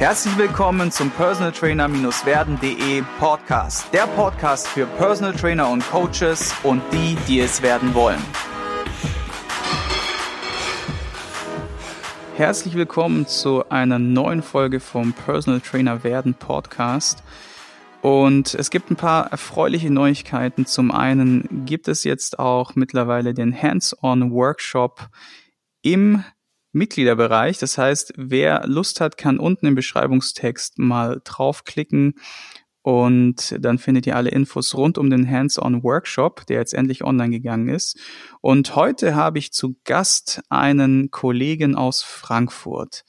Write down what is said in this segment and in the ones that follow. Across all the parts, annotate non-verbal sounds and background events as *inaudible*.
Herzlich willkommen zum Personal Trainer-werden.de Podcast. Der Podcast für Personal Trainer und Coaches und die, die es werden wollen. Herzlich willkommen zu einer neuen Folge vom Personal Trainer werden Podcast. Und es gibt ein paar erfreuliche Neuigkeiten. Zum einen gibt es jetzt auch mittlerweile den Hands-on Workshop im Mitgliederbereich. Das heißt, wer Lust hat, kann unten im Beschreibungstext mal draufklicken und dann findet ihr alle Infos rund um den Hands-on Workshop, der jetzt endlich online gegangen ist. Und heute habe ich zu Gast einen Kollegen aus Frankfurt.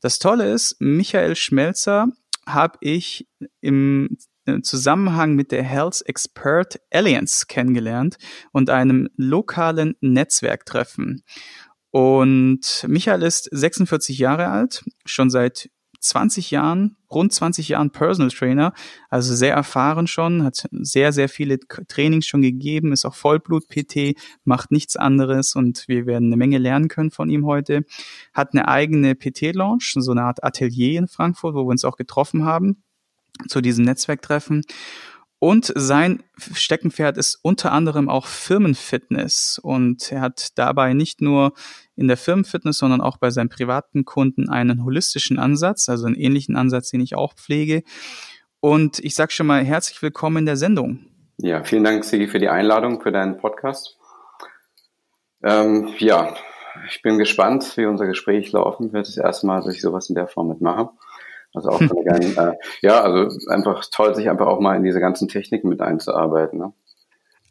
Das Tolle ist, Michael Schmelzer habe ich im Zusammenhang mit der Health Expert Alliance kennengelernt und einem lokalen Netzwerktreffen. Und Michael ist 46 Jahre alt, schon seit 20 Jahren, rund 20 Jahren Personal Trainer, also sehr erfahren schon, hat sehr, sehr viele Trainings schon gegeben, ist auch Vollblut-PT, macht nichts anderes und wir werden eine Menge lernen können von ihm heute. Hat eine eigene PT-Launch, so eine Art Atelier in Frankfurt, wo wir uns auch getroffen haben zu diesem Netzwerktreffen. Und sein Steckenpferd ist unter anderem auch Firmenfitness. Und er hat dabei nicht nur in der Firmenfitness, sondern auch bei seinen privaten Kunden einen holistischen Ansatz, also einen ähnlichen Ansatz, den ich auch pflege. Und ich sage schon mal herzlich willkommen in der Sendung. Ja, vielen Dank, Sigi, für die Einladung für deinen Podcast. Ähm, ja, ich bin gespannt, wie unser Gespräch laufen wird. Das erste Mal, dass ich sowas in der Form mitmache. Also auch gern, *laughs* äh, ja, also einfach toll, sich einfach auch mal in diese ganzen Techniken mit einzuarbeiten. Ne?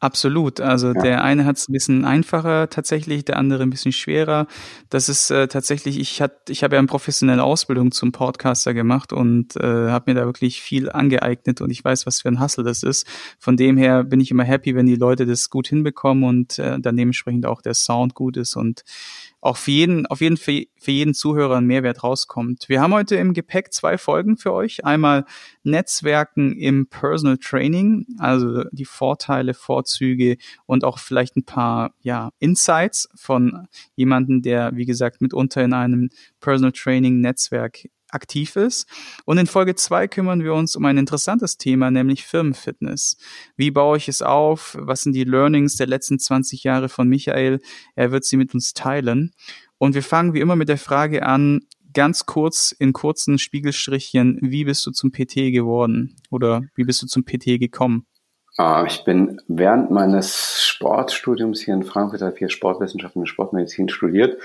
Absolut. Also ja. der eine hat es ein bisschen einfacher tatsächlich, der andere ein bisschen schwerer. Das ist äh, tatsächlich, ich hat, ich habe ja eine professionelle Ausbildung zum Podcaster gemacht und äh, habe mir da wirklich viel angeeignet und ich weiß, was für ein Hustle das ist. Von dem her bin ich immer happy, wenn die Leute das gut hinbekommen und äh, dann dementsprechend auch der Sound gut ist und auch für jeden, auf jeden, für, jeden Zuhörer ein Mehrwert rauskommt. Wir haben heute im Gepäck zwei Folgen für euch. Einmal Netzwerken im Personal Training, also die Vorteile, Vorzüge und auch vielleicht ein paar, ja, Insights von jemanden, der, wie gesagt, mitunter in einem Personal Training Netzwerk aktiv ist. Und in Folge zwei kümmern wir uns um ein interessantes Thema, nämlich Firmenfitness. Wie baue ich es auf? Was sind die Learnings der letzten 20 Jahre von Michael? Er wird sie mit uns teilen. Und wir fangen wie immer mit der Frage an, ganz kurz in kurzen Spiegelstrichen, wie bist du zum PT geworden? Oder wie bist du zum PT gekommen? Ah, ich bin während meines Sportstudiums hier in Frankfurt, habe hier Sportwissenschaften und Sportmedizin studiert,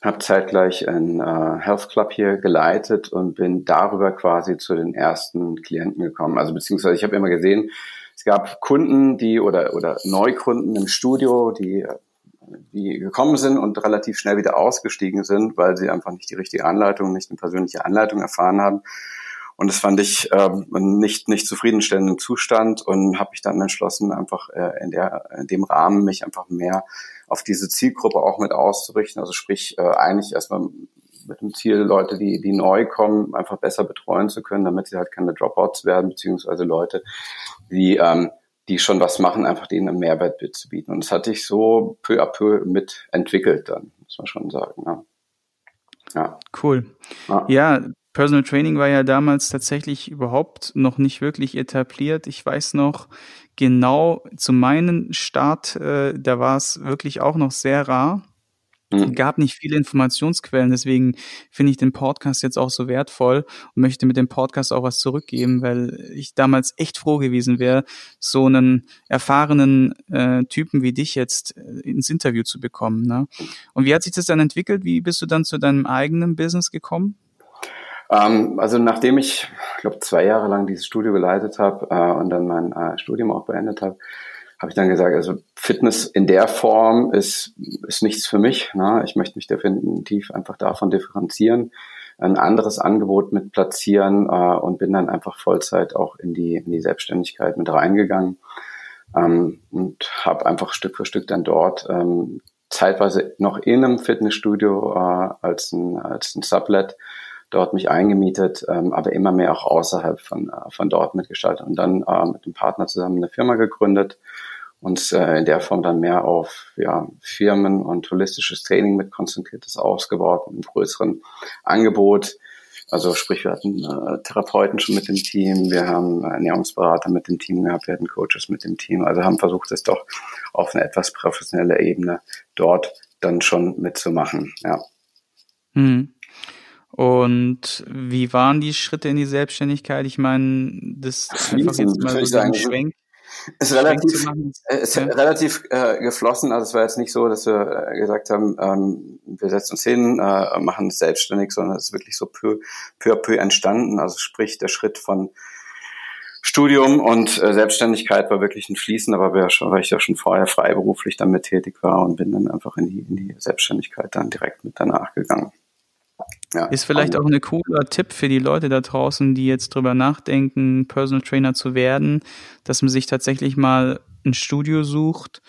habe zeitgleich ein äh, Health Club hier geleitet und bin darüber quasi zu den ersten Klienten gekommen. Also beziehungsweise ich habe immer gesehen, es gab Kunden, die oder oder Neukunden im Studio, die die gekommen sind und relativ schnell wieder ausgestiegen sind, weil sie einfach nicht die richtige Anleitung, nicht eine persönliche Anleitung erfahren haben. Und das fand ich ähm, nicht, nicht zufriedenstellenden Zustand und habe mich dann entschlossen, einfach äh, in, der, in dem Rahmen mich einfach mehr auf diese Zielgruppe auch mit auszurichten. Also sprich, äh, eigentlich erstmal mit dem Ziel, Leute, die, die neu kommen, einfach besser betreuen zu können, damit sie halt keine Dropouts werden, beziehungsweise Leute, die, ähm, die schon was machen, einfach denen einen Mehrwert zu bieten. Und das hatte ich so peu à peu mitentwickelt dann, muss man schon sagen. Ja. Ja. Cool. Ja. ja. Personal Training war ja damals tatsächlich überhaupt noch nicht wirklich etabliert. Ich weiß noch genau zu meinem Start, äh, da war es wirklich auch noch sehr rar. Mhm. gab nicht viele Informationsquellen, deswegen finde ich den Podcast jetzt auch so wertvoll und möchte mit dem Podcast auch was zurückgeben, weil ich damals echt froh gewesen wäre, so einen erfahrenen äh, Typen wie dich jetzt äh, ins Interview zu bekommen. Ne? Und wie hat sich das dann entwickelt? Wie bist du dann zu deinem eigenen Business gekommen? Ähm, also nachdem ich, ich glaube, zwei Jahre lang dieses Studio geleitet habe äh, und dann mein äh, Studium auch beendet habe, habe ich dann gesagt, also Fitness in der Form ist, ist nichts für mich. Ne? Ich möchte mich definitiv einfach davon differenzieren, ein anderes Angebot mit platzieren äh, und bin dann einfach Vollzeit auch in die, in die Selbstständigkeit mit reingegangen ähm, und habe einfach Stück für Stück dann dort ähm, zeitweise noch in einem Fitnessstudio äh, als ein, als ein Sublet dort mich eingemietet, ähm, aber immer mehr auch außerhalb von, äh, von dort mitgestaltet und dann äh, mit einem Partner zusammen eine Firma gegründet und äh, in der Form dann mehr auf ja, Firmen und holistisches Training mit konzentriertes ausgebaut, mit einem größeren Angebot. Also sprich, wir hatten äh, Therapeuten schon mit dem Team, wir haben Ernährungsberater mit dem Team gehabt, wir hatten Coaches mit dem Team. Also haben versucht, es doch auf eine etwas professionelle Ebene dort dann schon mitzumachen. Ja. Hm. Und wie waren die Schritte in die Selbstständigkeit? Ich meine, das einfach jetzt mal so ein Schwenk. Ist relativ, äh, ist ja. relativ äh, geflossen. Also es war jetzt nicht so, dass wir äh, gesagt haben, ähm, wir setzen uns hin, äh, machen es selbstständig, sondern es ist wirklich so peu, peu à peu entstanden. Also sprich der Schritt von Studium und äh, Selbstständigkeit war wirklich ein Fließen, aber wir schon, weil ich ja schon vorher freiberuflich damit tätig war und bin dann einfach in die, in die Selbstständigkeit dann direkt mit danach gegangen. Ja, ist vielleicht auch ein cooler Tipp für die Leute da draußen, die jetzt drüber nachdenken, Personal Trainer zu werden, dass man sich tatsächlich mal ein Studio sucht,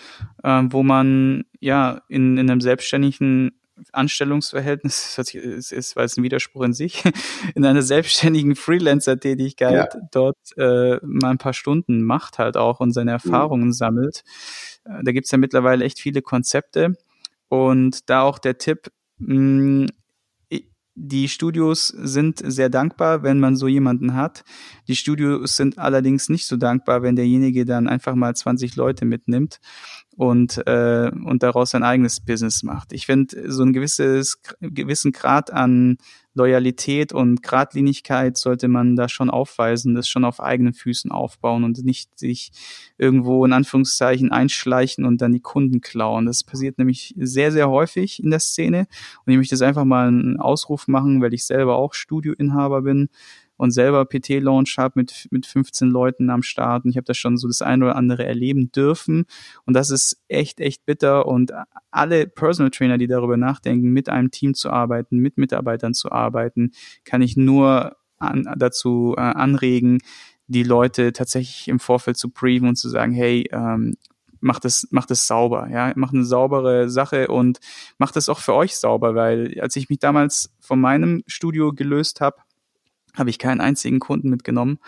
äh, wo man ja in, in einem selbstständigen Anstellungsverhältnis, *laughs* das ist, ist, weil es ein Widerspruch in sich, *laughs* in einer selbstständigen Freelancer-Tätigkeit ja. dort äh, mal ein paar Stunden macht halt auch und seine mhm. Erfahrungen mhm. sammelt. Äh, da gibt's ja mittlerweile echt viele Konzepte und da auch der Tipp, mh, die Studios sind sehr dankbar, wenn man so jemanden hat. Die Studios sind allerdings nicht so dankbar, wenn derjenige dann einfach mal 20 Leute mitnimmt und, äh, und daraus sein eigenes Business macht. Ich finde, so ein gewisses, gewissen Grad an Loyalität und Gradlinigkeit sollte man da schon aufweisen, das schon auf eigenen Füßen aufbauen und nicht sich irgendwo in Anführungszeichen einschleichen und dann die Kunden klauen. Das passiert nämlich sehr, sehr häufig in der Szene. Und ich möchte jetzt einfach mal einen Ausruf machen, weil ich selber auch Studioinhaber bin und selber PT-Launch habe mit, mit 15 Leuten am Start und ich habe da schon so das eine oder andere erleben dürfen. Und das ist echt, echt bitter und alle Personal Trainer, die darüber nachdenken, mit einem Team zu arbeiten, mit Mitarbeitern zu arbeiten, kann ich nur an, dazu äh, anregen, die Leute tatsächlich im Vorfeld zu briefen und zu sagen, hey, ähm, macht es, macht es sauber, ja, macht eine saubere Sache und macht es auch für euch sauber, weil als ich mich damals von meinem Studio gelöst habe, habe ich keinen einzigen Kunden mitgenommen.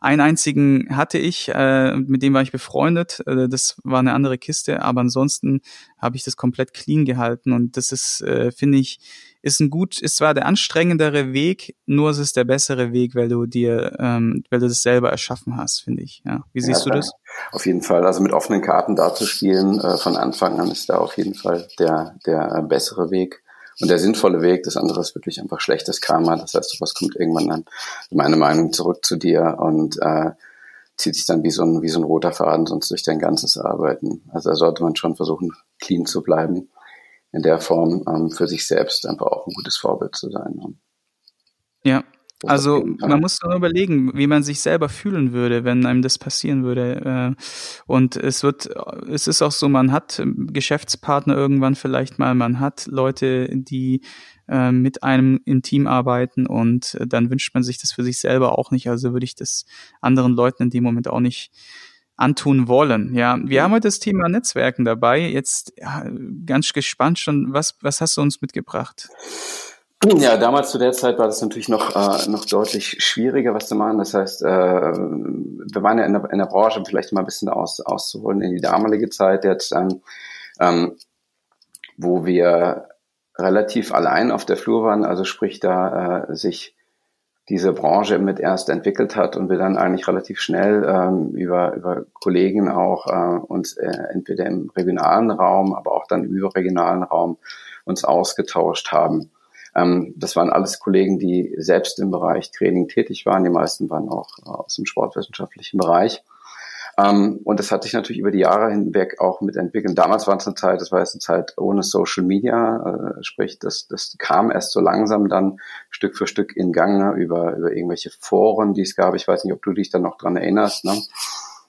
Einen einzigen hatte ich, äh, mit dem war ich befreundet. Äh, das war eine andere Kiste, aber ansonsten habe ich das komplett clean gehalten und das ist, äh, finde ich, ist ein gut, ist zwar der anstrengendere Weg, nur es ist der bessere Weg, weil du dir, ähm, weil du das selber erschaffen hast, finde ich. Ja, wie siehst ja, du das? Auf jeden Fall, also mit offenen Karten da zu spielen äh, von Anfang an ist da auf jeden Fall der der bessere Weg und der sinnvolle Weg. Das andere ist wirklich einfach schlechtes Karma. Das heißt, sowas kommt irgendwann dann, meine Meinung, zurück zu dir und äh, zieht sich dann wie so ein, wie so ein roter Faden sonst durch dein ganzes Arbeiten. Also da sollte man schon versuchen, clean zu bleiben. In der Form ähm, für sich selbst einfach auch ein gutes Vorbild zu sein. Ne? Ja, also man muss nur überlegen, wie man sich selber fühlen würde, wenn einem das passieren würde. Äh, und es wird, es ist auch so, man hat Geschäftspartner irgendwann vielleicht mal, man hat Leute, die äh, mit einem im Team arbeiten und dann wünscht man sich das für sich selber auch nicht. Also würde ich das anderen Leuten in dem Moment auch nicht antun wollen. Ja, wir haben heute das Thema Netzwerken dabei. Jetzt ja, ganz gespannt schon, was, was hast du uns mitgebracht? Ja, damals zu der Zeit war das natürlich noch, äh, noch deutlich schwieriger, was zu machen. Das heißt, äh, wir waren ja in der, in der Branche, vielleicht mal ein bisschen aus, auszuholen in die damalige Zeit jetzt, ähm, ähm, wo wir relativ allein auf der Flur waren, also sprich da äh, sich diese Branche mit erst entwickelt hat und wir dann eigentlich relativ schnell ähm, über, über Kollegen auch äh, uns äh, entweder im regionalen Raum, aber auch dann überregionalen Raum uns ausgetauscht haben. Ähm, das waren alles Kollegen, die selbst im Bereich Training tätig waren. Die meisten waren auch äh, aus dem sportwissenschaftlichen Bereich. Ähm, und das hat sich natürlich über die Jahre hinweg auch mitentwickelt. Damals war es eine Zeit, das war jetzt eine Zeit ohne Social Media, äh, sprich, das, das kam erst so langsam dann Stück für Stück in Gang ne, über, über irgendwelche Foren, die es gab. Ich weiß nicht, ob du dich da noch dran erinnerst, ne?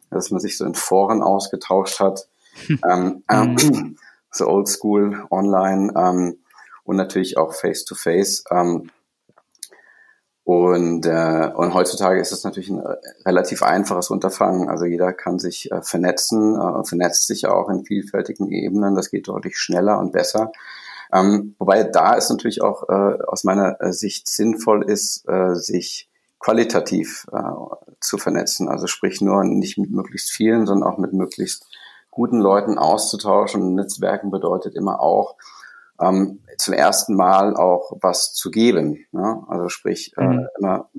dass man sich so in Foren ausgetauscht hat. ähm, ähm, *clears throat* so oldschool online. Ähm, und natürlich auch face-to-face. Ähm, und, äh, und heutzutage ist es natürlich ein äh, relativ einfaches Unterfangen. Also jeder kann sich äh, vernetzen, äh, vernetzt sich auch in vielfältigen Ebenen. Das geht deutlich schneller und besser. Ähm, wobei da ist natürlich auch äh, aus meiner äh, Sicht sinnvoll ist, äh, sich qualitativ äh, zu vernetzen. Also sprich nur nicht mit möglichst vielen, sondern auch mit möglichst guten Leuten auszutauschen. Netzwerken bedeutet immer auch, ähm, zum ersten Mal auch was zu geben. Ne? Also sprich, äh, mhm. äh, immer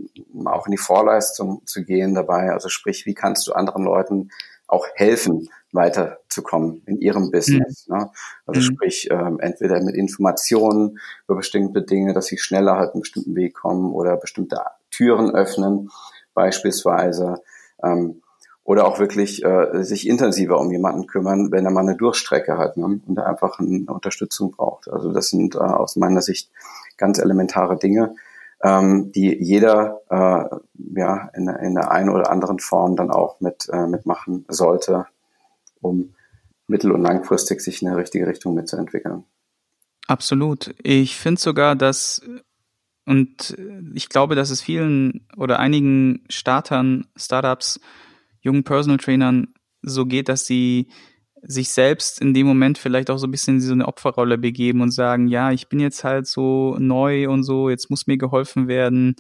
auch in die Vorleistung zu gehen dabei. Also sprich, wie kannst du anderen Leuten auch helfen, weiterzukommen in ihrem Business. Mhm. Ne? Also mhm. sprich, ähm, entweder mit Informationen über bestimmte Dinge, dass sie schneller halt einen bestimmten Weg kommen oder bestimmte Türen öffnen, beispielsweise. Ähm, oder auch wirklich äh, sich intensiver um jemanden kümmern, wenn er mal eine Durchstrecke hat ne? und einfach eine Unterstützung braucht. Also das sind äh, aus meiner Sicht ganz elementare Dinge, ähm, die jeder äh, ja in, in der einen oder anderen Form dann auch mit äh, mitmachen sollte, um mittel- und langfristig sich in eine richtige Richtung mitzuentwickeln. Absolut. Ich finde sogar, dass und ich glaube, dass es vielen oder einigen Startern, Startups, jungen Personal Trainern so geht, dass sie sich selbst in dem Moment vielleicht auch so ein bisschen in so eine Opferrolle begeben und sagen, ja, ich bin jetzt halt so neu und so, jetzt muss mir geholfen werden.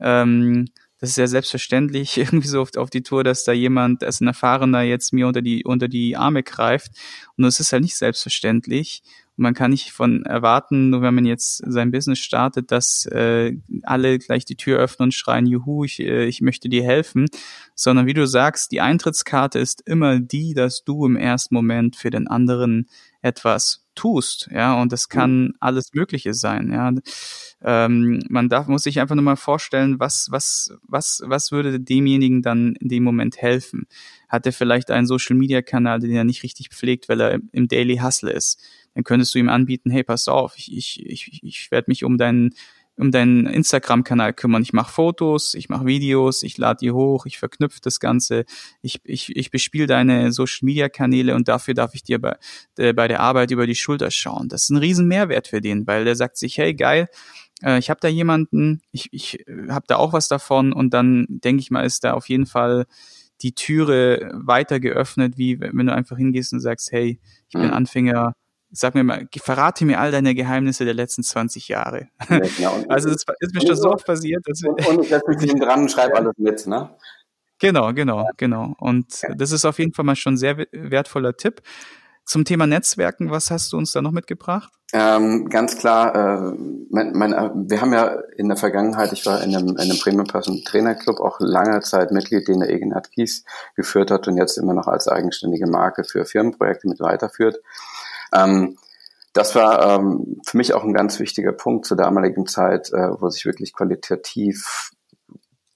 Ähm, das ist ja selbstverständlich *laughs* irgendwie so oft auf die Tour, dass da jemand, als ein Erfahrener jetzt mir unter die, unter die Arme greift. Und das ist halt nicht selbstverständlich. Und man kann nicht von erwarten, nur wenn man jetzt sein Business startet, dass äh, alle gleich die Tür öffnen und schreien, juhu, ich, äh, ich möchte dir helfen, sondern wie du sagst, die Eintrittskarte ist immer die, dass du im ersten Moment für den anderen etwas tust, ja, und das kann alles Mögliche sein, ja. Ähm, man darf, muss sich einfach nur mal vorstellen, was, was, was, was würde demjenigen dann in dem Moment helfen? Hat er vielleicht einen Social Media Kanal, den er nicht richtig pflegt, weil er im Daily Hustle ist? Dann könntest du ihm anbieten, hey, pass auf, ich, ich, ich, ich werde mich um deinen um deinen Instagram-Kanal kümmern. Ich mache Fotos, ich mache Videos, ich lade die hoch, ich verknüpfe das Ganze, ich, ich, ich bespiele deine Social-Media-Kanäle und dafür darf ich dir bei, äh, bei der Arbeit über die Schulter schauen. Das ist ein riesen Mehrwert für den, weil der sagt sich, hey, geil, äh, ich habe da jemanden, ich, ich äh, habe da auch was davon und dann denke ich mal, ist da auf jeden Fall die Türe weiter geöffnet, wie wenn du einfach hingehst und sagst, hey, ich bin mhm. Anfänger, sag mir mal, verrate mir all deine Geheimnisse der letzten 20 Jahre. Ja, genau. *laughs* also das ist mir schon so oft passiert. Dass und, und ich setze mich dran und schreibe alles mit, ne? Genau, genau, genau. Und ja. das ist auf jeden Fall mal schon ein sehr wertvoller Tipp. Zum Thema Netzwerken, was hast du uns da noch mitgebracht? Ähm, ganz klar, äh, mein, mein, äh, wir haben ja in der Vergangenheit, ich war in einem, in einem Premium Person Trainer Club auch lange Zeit Mitglied, den der Egenhard Kies geführt hat und jetzt immer noch als eigenständige Marke für Firmenprojekte mit weiterführt. Ähm, das war ähm, für mich auch ein ganz wichtiger Punkt zur damaligen Zeit, äh, wo sich wirklich qualitativ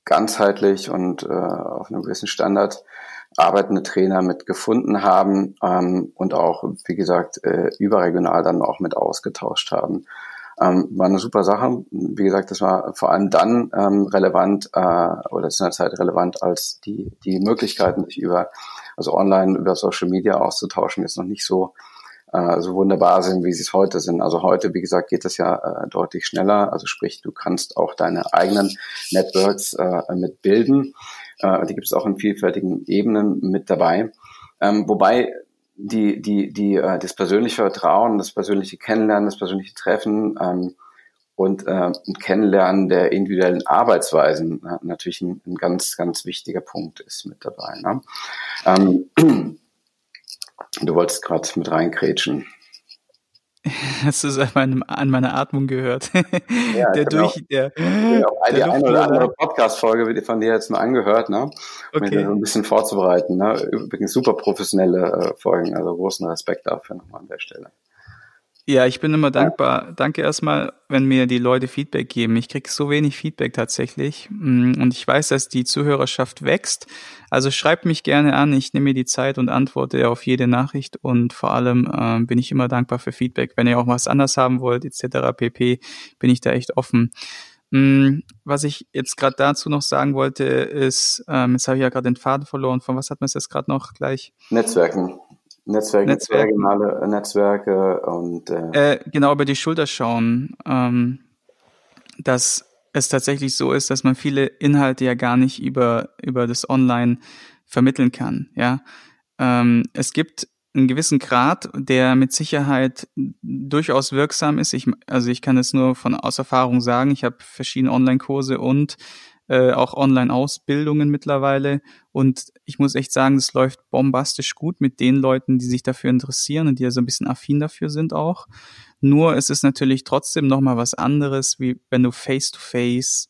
ganzheitlich und äh, auf einem gewissen Standard arbeitende Trainer mit gefunden haben ähm, und auch, wie gesagt, äh, überregional dann auch mit ausgetauscht haben. Ähm, war eine super Sache. Wie gesagt, das war vor allem dann ähm, relevant äh, oder zu einer Zeit relevant, als die, die Möglichkeiten, sich über, also online über Social Media auszutauschen, jetzt noch nicht so äh, so wunderbar sind, wie sie es heute sind. Also heute, wie gesagt, geht es ja äh, deutlich schneller. Also sprich, du kannst auch deine eigenen Networks äh, mit. Äh, die gibt es auch in vielfältigen Ebenen mit dabei. Ähm, wobei die, die, die, äh, das persönliche Vertrauen, das persönliche Kennenlernen, das persönliche Treffen ähm, und äh, ein Kennenlernen der individuellen Arbeitsweisen äh, natürlich ein, ein ganz, ganz wichtiger Punkt ist mit dabei. Ne? Ähm, Du wolltest gerade mit reinkrätschen. *laughs* Hast du es an, meinem, an meiner Atmung gehört? *laughs* Ja, der genau. durch, der, der die eine oder andere Podcast-Folge von dir jetzt mal angehört, ne? Um okay. so ein bisschen vorzubereiten. Ne? Übrigens super professionelle äh, Folgen, also großen Respekt dafür nochmal an der Stelle. Ja, ich bin immer dankbar. Danke erstmal, wenn mir die Leute Feedback geben. Ich kriege so wenig Feedback tatsächlich. Mm, und ich weiß, dass die Zuhörerschaft wächst. Also schreibt mich gerne an. Ich nehme mir die Zeit und antworte auf jede Nachricht. Und vor allem äh, bin ich immer dankbar für Feedback. Wenn ihr auch was anders haben wollt, etc. pp, bin ich da echt offen. Mm, was ich jetzt gerade dazu noch sagen wollte, ist, ähm, jetzt habe ich ja gerade den Faden verloren. Von was hat man jetzt gerade noch gleich? Netzwerken. Netzwerke, Netzwerke. regionale Netzwerke und äh, äh, genau über die Schulter schauen, ähm, dass es tatsächlich so ist, dass man viele Inhalte ja gar nicht über über das Online vermitteln kann. Ja, ähm, es gibt einen gewissen Grad, der mit Sicherheit durchaus wirksam ist. Ich, also ich kann es nur von aus Erfahrung sagen. Ich habe verschiedene Online-Kurse und äh, auch Online-Ausbildungen mittlerweile. Und ich muss echt sagen, es läuft bombastisch gut mit den Leuten, die sich dafür interessieren und die ja so ein bisschen affin dafür sind auch. Nur es ist natürlich trotzdem nochmal was anderes, wie wenn du face-to-face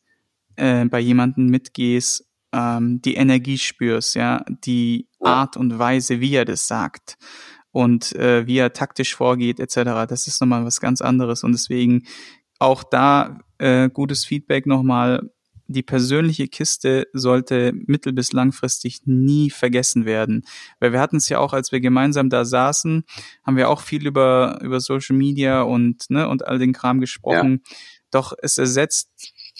-face, äh, bei jemandem mitgehst, ähm, die Energie spürst, ja, die Art und Weise, wie er das sagt und äh, wie er taktisch vorgeht, etc. Das ist nochmal was ganz anderes. Und deswegen auch da äh, gutes Feedback nochmal. Die persönliche Kiste sollte mittel- bis langfristig nie vergessen werden. Weil wir hatten es ja auch, als wir gemeinsam da saßen, haben wir auch viel über, über Social Media und, ne, und all den Kram gesprochen. Ja. Doch es ersetzt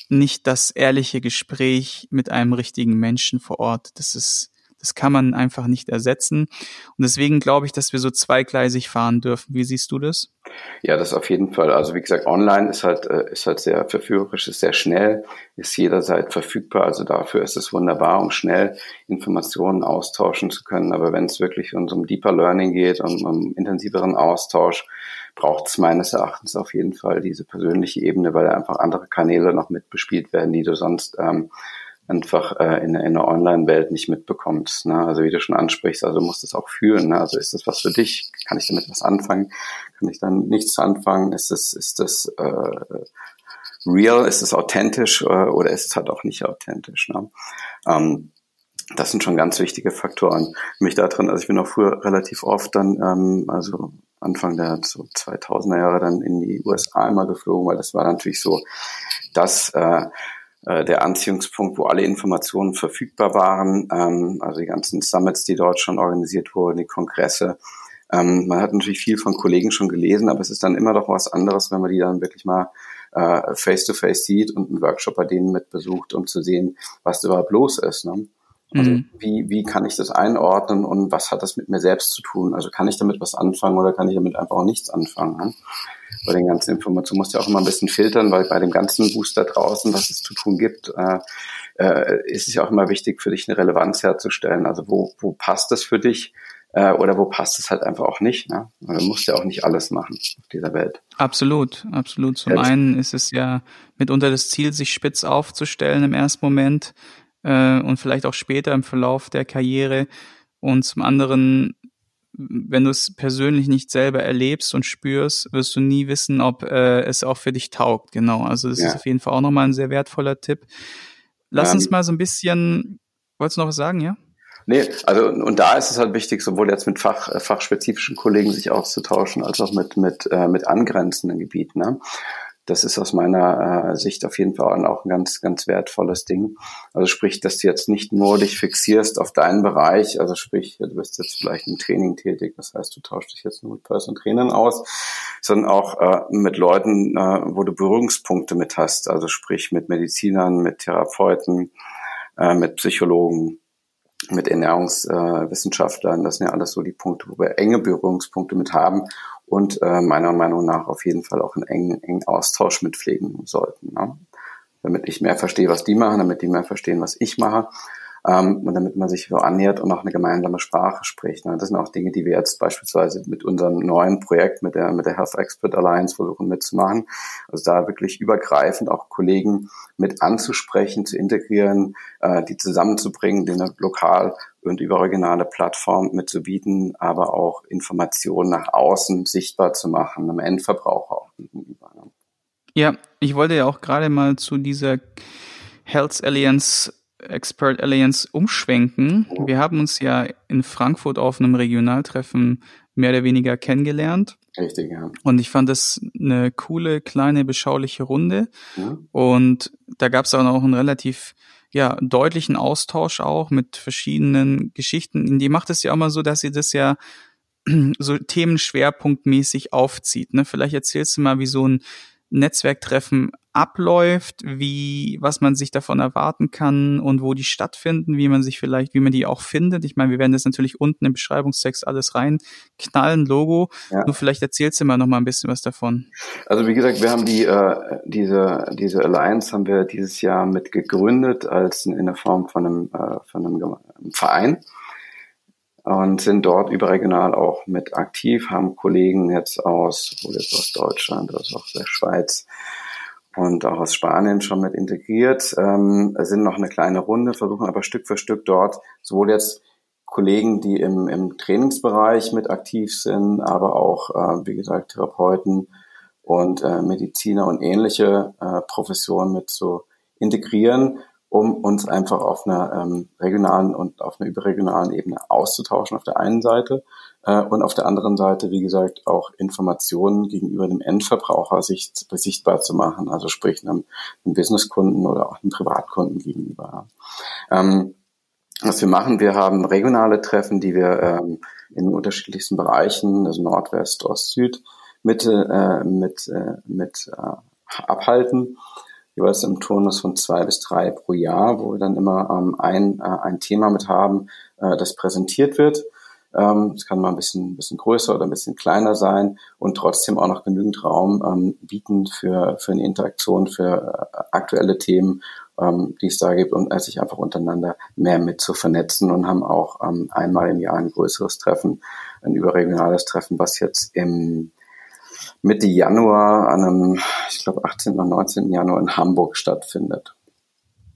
nicht das ehrliche Gespräch mit einem richtigen Menschen vor Ort. Das ist, das kann man einfach nicht ersetzen. Und deswegen glaube ich, dass wir so zweigleisig fahren dürfen. Wie siehst du das? Ja, das auf jeden Fall. Also wie gesagt, online ist halt, äh, ist halt sehr verführerisch, ist sehr schnell, ist jederzeit verfügbar. Also dafür ist es wunderbar, um schnell Informationen austauschen zu können. Aber wenn es wirklich um Deeper Learning geht, um, um intensiveren Austausch, braucht es meines Erachtens auf jeden Fall diese persönliche Ebene, weil einfach andere Kanäle noch mitbespielt werden, die du sonst ähm, einfach äh, in, in der Online-Welt nicht mitbekommst. Ne? Also wie du schon ansprichst, also du musst es auch fühlen. Ne? Also ist das was für dich? Kann ich damit was anfangen? Kann ich dann nichts anfangen? Ist das, ist das äh, real? Ist es authentisch äh, oder ist es halt auch nicht authentisch? Ne? Ähm, das sind schon ganz wichtige Faktoren. Mich da drin, also ich bin auch früher relativ oft dann, ähm, also Anfang der so 2000er Jahre dann in die USA immer geflogen, weil das war natürlich so das äh, äh, der Anziehungspunkt, wo alle Informationen verfügbar waren, ähm, also die ganzen Summits, die dort schon organisiert wurden, die Kongresse. Ähm, man hat natürlich viel von Kollegen schon gelesen, aber es ist dann immer doch was anderes, wenn man die dann wirklich mal äh, face-to-face -face sieht und einen Workshop bei denen mit besucht, um zu sehen, was überhaupt los ist. Ne? Also mhm. wie, wie kann ich das einordnen und was hat das mit mir selbst zu tun? Also kann ich damit was anfangen oder kann ich damit einfach auch nichts anfangen? Ne? Bei den ganzen Informationen musst du ja auch immer ein bisschen filtern, weil bei dem ganzen Booster draußen, was es zu tun gibt, äh, äh, ist es ja auch immer wichtig für dich eine Relevanz herzustellen. Also wo, wo passt es für dich äh, oder wo passt es halt einfach auch nicht? Ne? Du musst ja auch nicht alles machen auf dieser Welt. Absolut, absolut. Zum Jetzt. einen ist es ja mitunter das Ziel, sich spitz aufzustellen im ersten Moment äh, und vielleicht auch später im Verlauf der Karriere. Und zum anderen, wenn du es persönlich nicht selber erlebst und spürst, wirst du nie wissen, ob äh, es auch für dich taugt. Genau, also das ja. ist auf jeden Fall auch nochmal ein sehr wertvoller Tipp. Lass ähm, uns mal so ein bisschen, wolltest du noch was sagen, ja? Nee, also und da ist es halt wichtig, sowohl jetzt mit Fach, fachspezifischen Kollegen sich auszutauschen, als auch mit mit äh, mit angrenzenden Gebieten. Ne? Das ist aus meiner äh, Sicht auf jeden Fall auch ein ganz, ganz wertvolles Ding. Also sprich, dass du jetzt nicht nur dich fixierst auf deinen Bereich, also sprich, du bist jetzt vielleicht im Training tätig, das heißt, du tauschst dich jetzt nur mit Personal Trainern aus, sondern auch äh, mit Leuten, äh, wo du Berührungspunkte mit hast, also sprich mit Medizinern, mit Therapeuten, äh, mit Psychologen, mit Ernährungswissenschaftlern. das sind ja alles so die Punkte, wo wir enge Berührungspunkte mit haben und äh, meiner Meinung nach auf jeden Fall auch einen engen, engen Austausch mit pflegen sollten. Ne? Damit ich mehr verstehe, was die machen, damit die mehr verstehen, was ich mache ähm, und damit man sich so annähert und auch eine gemeinsame Sprache spricht. Ne? Das sind auch Dinge, die wir jetzt beispielsweise mit unserem neuen Projekt, mit der, mit der Health Expert Alliance versuchen mitzumachen. Also da wirklich übergreifend auch Kollegen mit anzusprechen, zu integrieren, äh, die zusammenzubringen, denen lokal und überregionale Plattformen mitzubieten, aber auch Informationen nach außen sichtbar zu machen, einem Endverbraucher auch gegenüber. Ne? Ja, ich wollte ja auch gerade mal zu dieser Health Alliance Expert Alliance umschwenken. Oh. Wir haben uns ja in Frankfurt auf einem Regionaltreffen mehr oder weniger kennengelernt. Richtig, ja. Und ich fand das eine coole, kleine, beschauliche Runde. Mhm. Und da gab es auch noch einen relativ ja, deutlichen Austausch auch mit verschiedenen Geschichten. Die macht es ja auch mal so, dass sie das ja *clears throat* so themenschwerpunktmäßig aufzieht. Ne? Vielleicht erzählst du mal, wie so ein Netzwerktreffen abläuft, wie, was man sich davon erwarten kann und wo die stattfinden, wie man sich vielleicht, wie man die auch findet. Ich meine, wir werden das natürlich unten im Beschreibungstext alles reinknallen, Logo. Ja. Nur vielleicht erzählst du mal noch mal ein bisschen was davon. Also wie gesagt, wir haben die, äh, diese, diese Alliance haben wir dieses Jahr mit gegründet als in, der Form von einem, äh, von einem Verein und sind dort überregional auch mit aktiv, haben Kollegen jetzt aus, sowohl jetzt aus Deutschland als auch der Schweiz, und auch aus Spanien schon mit integriert, ähm, sind noch eine kleine Runde, versuchen aber Stück für Stück dort sowohl jetzt Kollegen, die im, im Trainingsbereich mit aktiv sind, aber auch, äh, wie gesagt, Therapeuten, und äh, Mediziner und ähnliche äh, Professionen mit zu integrieren, um uns einfach auf einer ähm, regionalen und auf einer überregionalen Ebene auszutauschen auf der einen Seite äh, und auf der anderen Seite, wie gesagt, auch Informationen gegenüber dem Endverbraucher sicht, sichtbar zu machen, also sprich einem, einem Businesskunden oder auch einem Privatkunden gegenüber. Ähm, was wir machen, wir haben regionale Treffen, die wir ähm, in unterschiedlichsten Bereichen, also Nordwest, Ost, Süd, Mitte äh, mit, äh, mit äh, abhalten, jeweils im Turnus von zwei bis drei pro Jahr, wo wir dann immer ähm, ein, äh, ein Thema mit haben, äh, das präsentiert wird. Ähm, es kann mal ein bisschen, bisschen größer oder ein bisschen kleiner sein und trotzdem auch noch genügend Raum ähm, bieten für, für eine Interaktion, für äh, aktuelle Themen ähm, die es da gibt und äh, sich einfach untereinander mehr mit zu vernetzen und haben auch ähm, einmal im Jahr ein größeres Treffen, ein überregionales Treffen, was jetzt im Mitte Januar an einem, ich glaube 18. oder 19. Januar in Hamburg stattfindet.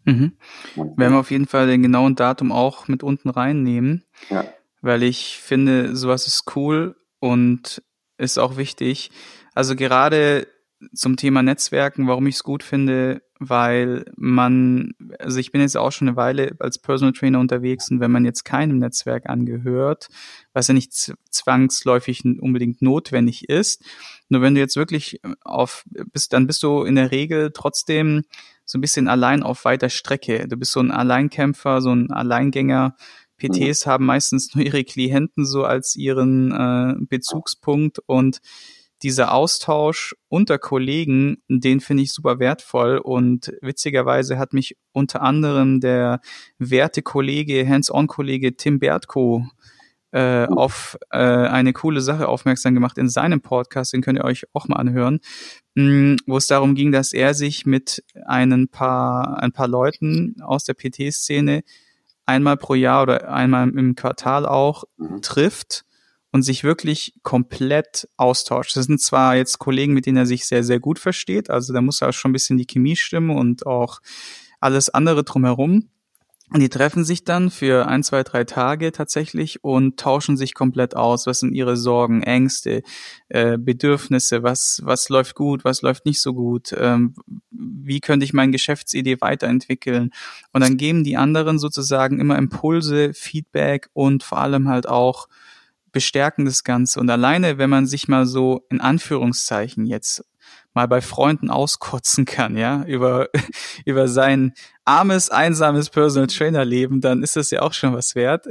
Mhm. Werden wir auf jeden Fall den genauen Datum auch mit unten reinnehmen, ja. weil ich finde, sowas ist cool und ist auch wichtig. Also gerade zum Thema Netzwerken, warum ich es gut finde, weil man, also ich bin jetzt auch schon eine Weile als Personal Trainer unterwegs und wenn man jetzt keinem Netzwerk angehört, was ja nicht zwangsläufig unbedingt notwendig ist, nur wenn du jetzt wirklich auf bist, dann bist du in der Regel trotzdem so ein bisschen allein auf weiter Strecke. Du bist so ein Alleinkämpfer, so ein Alleingänger. PTs mhm. haben meistens nur ihre Klienten so als ihren äh, Bezugspunkt und dieser Austausch unter Kollegen, den finde ich super wertvoll. Und witzigerweise hat mich unter anderem der werte Kollege, Hands-on-Kollege Tim Bertko äh, auf äh, eine coole Sache aufmerksam gemacht in seinem Podcast, den könnt ihr euch auch mal anhören, mh, mm, wo es darum ging, dass er sich mit ein paar, ein paar Leuten aus der PT-Szene einmal pro Jahr oder einmal im Quartal auch mhm. trifft und sich wirklich komplett austauscht. Das sind zwar jetzt Kollegen, mit denen er sich sehr, sehr gut versteht, also da muss auch schon ein bisschen die Chemie stimmen und auch alles andere drumherum. Und die treffen sich dann für ein, zwei, drei Tage tatsächlich und tauschen sich komplett aus. Was sind ihre Sorgen, Ängste, äh, Bedürfnisse? Was, was läuft gut, was läuft nicht so gut? Ähm, wie könnte ich meine Geschäftsidee weiterentwickeln? Und dann geben die anderen sozusagen immer Impulse, Feedback und vor allem halt auch bestärken das Ganze. Und alleine, wenn man sich mal so in Anführungszeichen jetzt mal bei Freunden auskotzen kann, ja, über, *laughs* über sein armes, einsames Personal Trainer Leben, dann ist das ja auch schon was wert.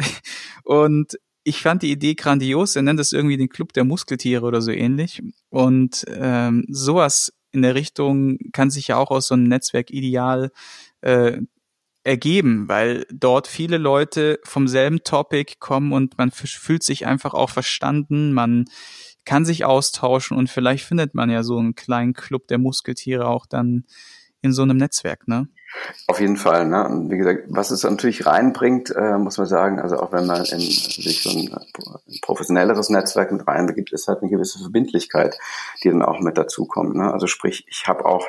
Und ich fand die Idee grandios. Er nennt es irgendwie den Club der Muskeltiere oder so ähnlich. Und ähm, sowas in der Richtung kann sich ja auch aus so einem Netzwerk ideal äh, ergeben, weil dort viele Leute vom selben Topic kommen und man fühlt sich einfach auch verstanden, man kann sich austauschen und vielleicht findet man ja so einen kleinen Club der Muskeltiere auch dann in so einem Netzwerk, ne? Auf jeden Fall, ne? Und wie gesagt, was es natürlich reinbringt, äh, muss man sagen, also auch wenn man in sich so ein, professionelleres Netzwerk mit reinbegibt, ist halt eine gewisse Verbindlichkeit, die dann auch mit dazukommt. Ne? Also sprich, ich habe auch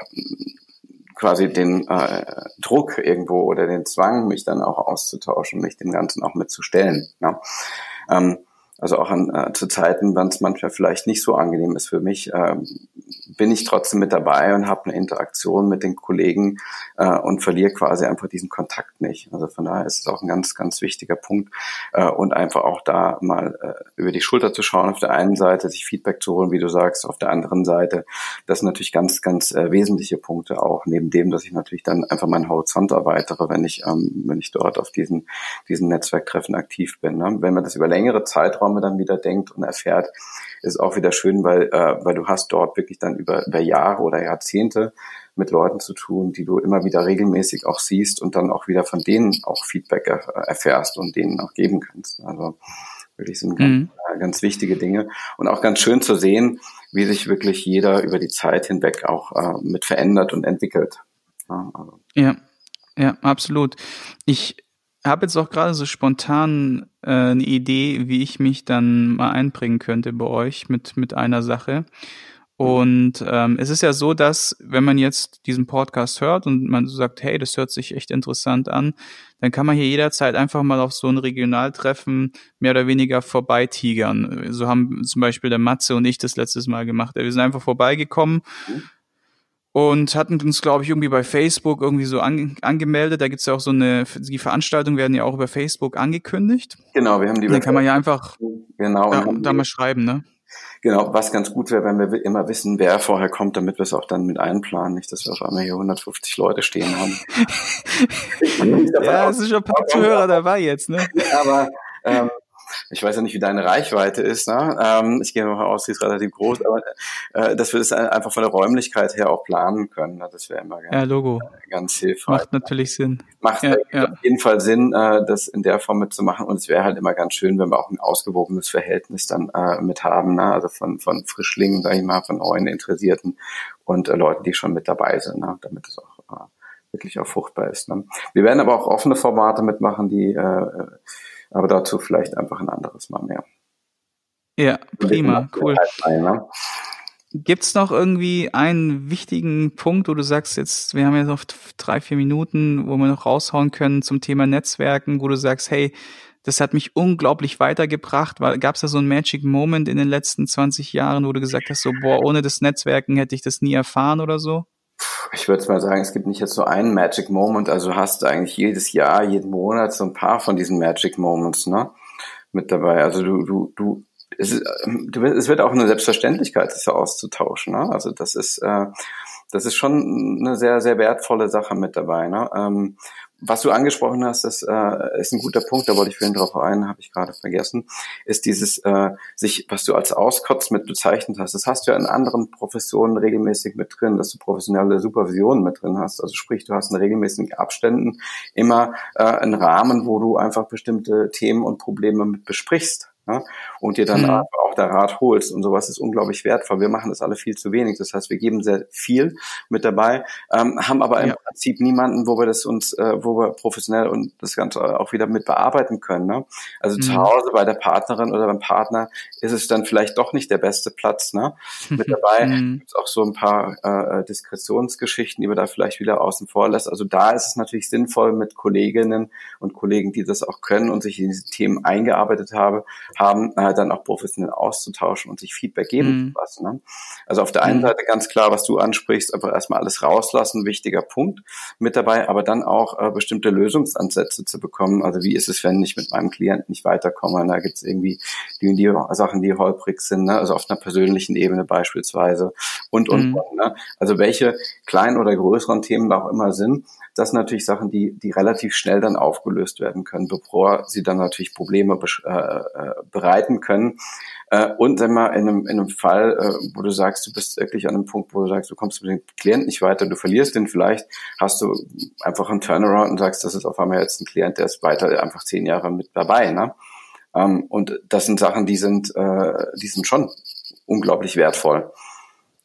quasi den äh, Druck irgendwo oder den Zwang, mich dann auch auszutauschen, mich dem Ganzen auch mitzustellen. Ne? Ähm, also auch an, äh, zu Zeiten, wann es manchmal vielleicht nicht so angenehm ist für mich, äh, bin ich trotzdem mit dabei und habe eine Interaktion mit den Kollegen äh, und verliere quasi einfach diesen Kontakt nicht. Also von daher ist es auch ein ganz, ganz wichtiger Punkt äh, und einfach auch da mal äh, über die Schulter zu schauen, auf der einen Seite sich Feedback zu holen, wie du sagst, auf der anderen Seite, das sind natürlich ganz, ganz äh, wesentliche Punkte auch, neben dem, dass ich natürlich dann einfach meinen Horizont erweitere, wenn ich, ähm, wenn ich dort auf diesen, diesen Netzwerktreffen aktiv bin. Ne? Wenn man das über längere Zeiträume dann wieder denkt und erfährt, ist auch wieder schön, weil, äh, weil du hast dort wirklich dann über, über Jahre oder Jahrzehnte mit Leuten zu tun, die du immer wieder regelmäßig auch siehst und dann auch wieder von denen auch Feedback erfährst und denen auch geben kannst. Also wirklich sind mhm. ganz, äh, ganz wichtige Dinge und auch ganz schön zu sehen, wie sich wirklich jeder über die Zeit hinweg auch äh, mit verändert und entwickelt. Ja, also. ja, ja, absolut. Ich habe jetzt auch gerade so spontan äh, eine Idee, wie ich mich dann mal einbringen könnte bei euch mit, mit einer Sache. Und ähm, es ist ja so, dass wenn man jetzt diesen Podcast hört und man sagt, hey, das hört sich echt interessant an, dann kann man hier jederzeit einfach mal auf so ein Regionaltreffen mehr oder weniger vorbeitigern. So haben zum Beispiel der Matze und ich das letztes Mal gemacht. Wir sind einfach vorbeigekommen. Mhm und hatten uns, glaube ich, irgendwie bei Facebook irgendwie so an, angemeldet. Da gibt's ja auch so eine, die Veranstaltungen werden ja auch über Facebook angekündigt. Genau, wir haben die. Dann kann man ja einfach genau, da, da mal schreiben, ne? Genau, was ganz gut wäre, wenn wir immer wissen, wer vorher kommt, damit wir es auch dann mit einplanen, nicht, dass wir auf einmal hier 150 Leute stehen haben. *laughs* ja, es ist schon ein paar Zuhörer dabei jetzt, ne? Aber ähm, ich weiß ja nicht, wie deine Reichweite ist. Ne? Ähm, ich gehe mal aus, sie ist relativ groß, aber äh, dass wir das einfach von der Räumlichkeit her auch planen können. Ne? Das wäre immer ganz, ja, Logo. ganz hilfreich. Macht natürlich Sinn. Macht ja, ja. auf jeden Fall Sinn, äh, das in der Form mitzumachen. Und es wäre halt immer ganz schön, wenn wir auch ein ausgewogenes Verhältnis dann äh, mit haben. Ne? Also von, von Frischlingen, sag ich mal, von neuen Interessierten und äh, Leuten, die schon mit dabei sind, ne? damit es auch äh, wirklich auch fruchtbar ist. Ne? Wir werden aber auch offene Formate mitmachen, die äh, aber dazu vielleicht einfach ein anderes Mal mehr. Ja, prima, cool. Ne? Gibt es noch irgendwie einen wichtigen Punkt, wo du sagst, jetzt, wir haben jetzt noch drei, vier Minuten, wo wir noch raushauen können zum Thema Netzwerken, wo du sagst, hey, das hat mich unglaublich weitergebracht. Gab es da so einen Magic Moment in den letzten 20 Jahren, wo du gesagt hast, so, boah, ohne das Netzwerken hätte ich das nie erfahren oder so? Ich würde mal sagen, es gibt nicht jetzt so einen Magic Moment, also hast du eigentlich jedes Jahr, jeden Monat so ein paar von diesen Magic Moments, ne, mit dabei. Also du, du, du, es, ist, du, es wird auch eine Selbstverständlichkeit, sich so auszutauschen, ne? Also das ist, äh, das ist schon eine sehr, sehr wertvolle Sache mit dabei, ne? Ähm, was du angesprochen hast, das äh, ist ein guter Punkt, da wollte ich vorhin drauf ein, habe ich gerade vergessen, ist dieses, äh, sich, was du als Auskotz mit bezeichnet hast, das hast du ja in anderen Professionen regelmäßig mit drin, dass du professionelle Supervision mit drin hast. Also sprich, du hast in regelmäßigen Abständen immer äh, einen Rahmen, wo du einfach bestimmte Themen und Probleme mit besprichst ja, und dir dann mhm. auch der Rat holst und sowas ist unglaublich wertvoll. Wir machen das alle viel zu wenig. Das heißt, wir geben sehr viel mit dabei, ähm, haben aber im ja. Prinzip niemanden, wo wir das uns, äh, wo wir professionell und das Ganze auch wieder mit bearbeiten können. Ne? Also mhm. zu Hause bei der Partnerin oder beim Partner ist es dann vielleicht doch nicht der beste Platz. Ne? Mit dabei *laughs* mhm. gibt es auch so ein paar äh, Diskretionsgeschichten, die wir da vielleicht wieder außen vor lässt. Also da ist es natürlich sinnvoll mit Kolleginnen und Kollegen, die das auch können und sich in diese Themen eingearbeitet haben, haben, äh, dann auch professionell auszutauschen und sich Feedback geben mhm. zu lassen. Ne? Also auf der einen mhm. Seite ganz klar, was du ansprichst, einfach erstmal alles rauslassen, wichtiger Punkt mit dabei, aber dann auch äh, bestimmte Lösungsansätze zu bekommen. Also wie ist es, wenn ich mit meinem Klienten nicht weiterkomme? Da gibt es irgendwie die, die Sachen, die holprig sind, ne? also auf einer persönlichen Ebene beispielsweise und, und, mhm. und. Ne? Also welche kleinen oder größeren Themen da auch immer sind, das sind natürlich Sachen, die, die relativ schnell dann aufgelöst werden können, bevor sie dann natürlich Probleme äh, äh, bereiten können. Äh, und sag mal, in einem, in einem Fall, äh, wo du sagst, du bist wirklich an einem Punkt, wo du sagst, du kommst mit dem Klient nicht weiter, du verlierst den vielleicht, hast du einfach einen Turnaround und sagst, das ist auf einmal jetzt ein Klient, der ist weiter einfach zehn Jahre mit dabei. Ne? Ähm, und das sind Sachen, die sind, äh, die sind schon unglaublich wertvoll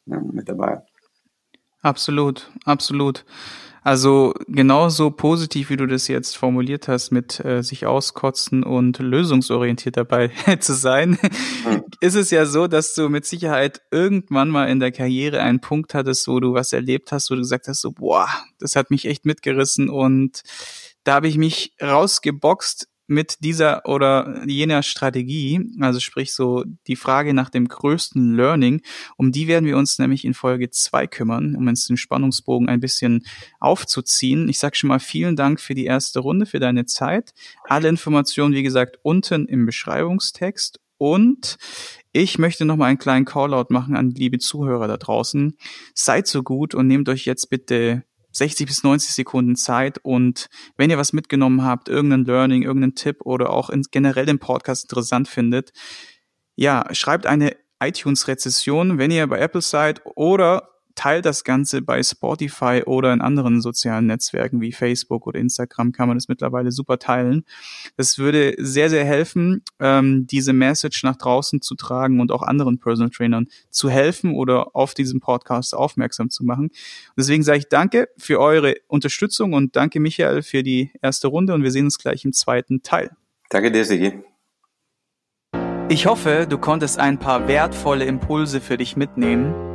ja, mit dabei. Absolut, absolut. Also genauso positiv, wie du das jetzt formuliert hast, mit äh, sich auskotzen und lösungsorientiert dabei *laughs* zu sein, mhm. ist es ja so, dass du mit Sicherheit irgendwann mal in der Karriere einen Punkt hattest, wo du was erlebt hast, wo du gesagt hast, so, boah, das hat mich echt mitgerissen und da habe ich mich rausgeboxt mit dieser oder jener Strategie, also sprich so die Frage nach dem größten Learning, um die werden wir uns nämlich in Folge zwei kümmern, um uns den Spannungsbogen ein bisschen aufzuziehen. Ich sage schon mal vielen Dank für die erste Runde, für deine Zeit. Alle Informationen, wie gesagt, unten im Beschreibungstext und ich möchte noch mal einen kleinen Callout machen an liebe Zuhörer da draußen. Seid so gut und nehmt euch jetzt bitte 60 bis 90 Sekunden Zeit. Und wenn ihr was mitgenommen habt, irgendein Learning, irgendeinen Tipp oder auch generell den Podcast interessant findet, ja, schreibt eine iTunes-Rezession, wenn ihr bei Apple seid oder teilt das Ganze bei Spotify oder in anderen sozialen Netzwerken wie Facebook oder Instagram kann man das mittlerweile super teilen. Das würde sehr, sehr helfen, ähm, diese Message nach draußen zu tragen und auch anderen Personal Trainern zu helfen oder auf diesen Podcast aufmerksam zu machen. Deswegen sage ich danke für eure Unterstützung und danke Michael für die erste Runde und wir sehen uns gleich im zweiten Teil. Danke dir, Sigi. Ich hoffe, du konntest ein paar wertvolle Impulse für dich mitnehmen